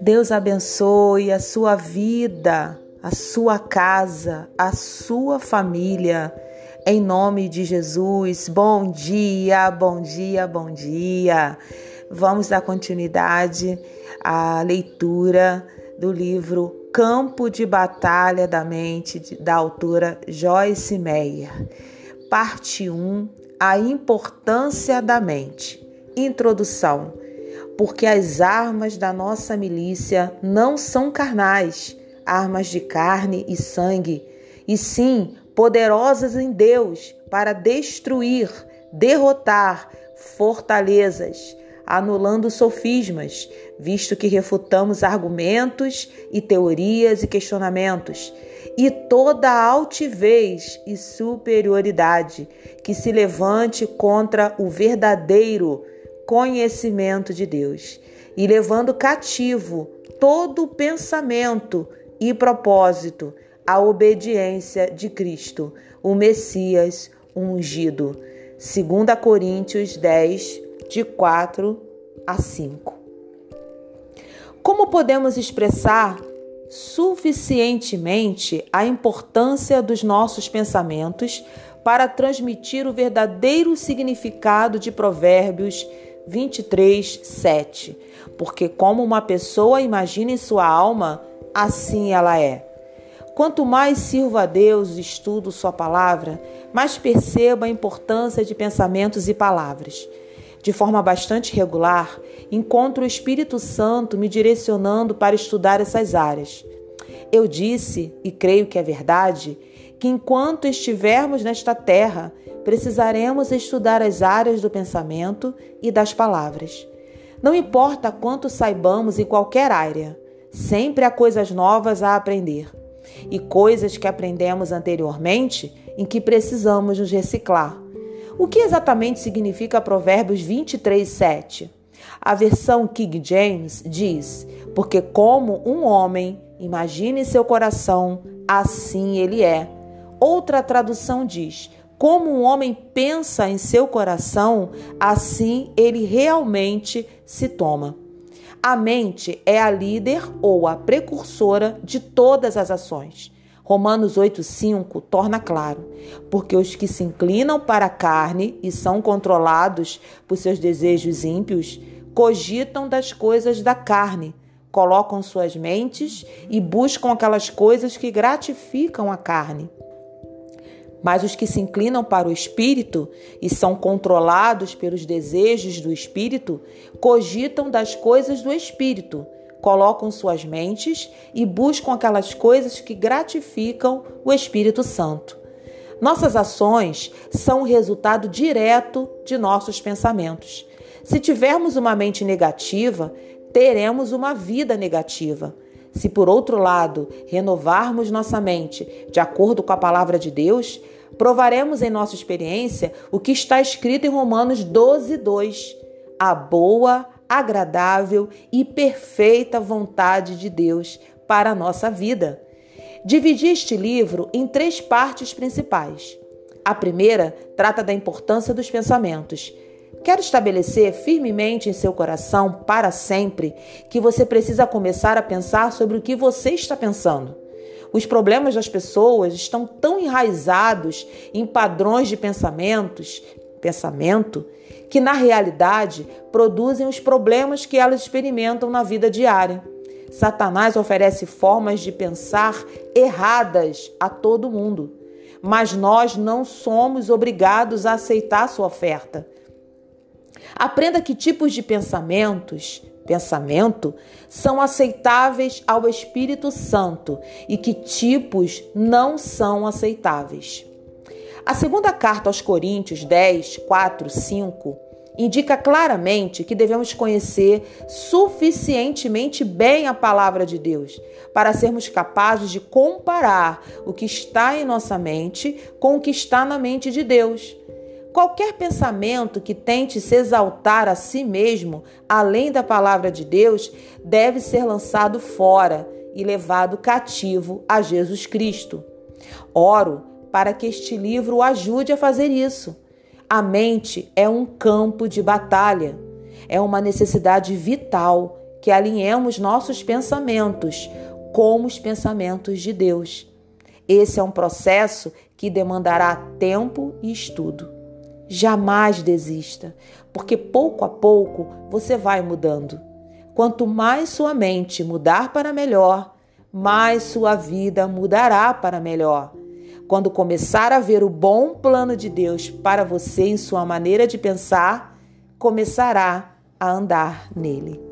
Deus abençoe a sua vida, a sua casa, a sua família. Em nome de Jesus, bom dia, bom dia, bom dia. Vamos dar continuidade à leitura do livro Campo de Batalha da Mente, da autora Joyce Meyer. Parte 1: A importância da mente. Introdução porque as armas da nossa milícia não são carnais, armas de carne e sangue, e sim poderosas em Deus para destruir, derrotar fortalezas, anulando sofismas, visto que refutamos argumentos e teorias e questionamentos, e toda altivez e superioridade que se levante contra o verdadeiro conhecimento de Deus e levando cativo todo pensamento e propósito à obediência de Cristo, o Messias ungido. 2 Coríntios 10, de 4 a 5. Como podemos expressar suficientemente a importância dos nossos pensamentos para transmitir o verdadeiro significado de Provérbios 23, 7. Porque como uma pessoa imagina em sua alma, assim ela é. Quanto mais sirvo a Deus e estudo Sua palavra, mais percebo a importância de pensamentos e palavras. De forma bastante regular, encontro o Espírito Santo me direcionando para estudar essas áreas. Eu disse, e creio que é verdade, que enquanto estivermos nesta terra, precisaremos estudar as áreas do pensamento e das palavras. Não importa quanto saibamos em qualquer área, sempre há coisas novas a aprender e coisas que aprendemos anteriormente em que precisamos nos reciclar. O que exatamente significa Provérbios 23, 7? A versão King James diz: Porque como um homem imagina em seu coração, assim ele é. Outra tradução diz: como um homem pensa em seu coração, assim ele realmente se toma. A mente é a líder ou a precursora de todas as ações. Romanos 8,5 torna claro: porque os que se inclinam para a carne e são controlados por seus desejos ímpios, cogitam das coisas da carne, colocam suas mentes e buscam aquelas coisas que gratificam a carne. Mas os que se inclinam para o espírito e são controlados pelos desejos do espírito, cogitam das coisas do espírito, colocam suas mentes e buscam aquelas coisas que gratificam o Espírito Santo. Nossas ações são o resultado direto de nossos pensamentos. Se tivermos uma mente negativa, teremos uma vida negativa. Se, por outro lado, renovarmos nossa mente de acordo com a palavra de Deus, provaremos em nossa experiência o que está escrito em Romanos 12, 2. A boa, agradável e perfeita vontade de Deus para a nossa vida. Dividi este livro em três partes principais. A primeira trata da importância dos pensamentos. Quero estabelecer firmemente em seu coração, para sempre, que você precisa começar a pensar sobre o que você está pensando. Os problemas das pessoas estão tão enraizados em padrões de pensamentos, pensamento, que na realidade produzem os problemas que elas experimentam na vida diária. Satanás oferece formas de pensar erradas a todo mundo, mas nós não somos obrigados a aceitar sua oferta. Aprenda que tipos de pensamentos, pensamento são aceitáveis ao Espírito Santo e que tipos não são aceitáveis. A segunda carta aos Coríntios 10, 4, 5 indica claramente que devemos conhecer suficientemente bem a palavra de Deus para sermos capazes de comparar o que está em nossa mente com o que está na mente de Deus. Qualquer pensamento que tente se exaltar a si mesmo, além da palavra de Deus, deve ser lançado fora e levado cativo a Jesus Cristo. Oro para que este livro o ajude a fazer isso. A mente é um campo de batalha, é uma necessidade vital que alinhemos nossos pensamentos com os pensamentos de Deus. Esse é um processo que demandará tempo e estudo. Jamais desista, porque pouco a pouco você vai mudando. Quanto mais sua mente mudar para melhor, mais sua vida mudará para melhor. Quando começar a ver o bom plano de Deus para você em sua maneira de pensar, começará a andar nele.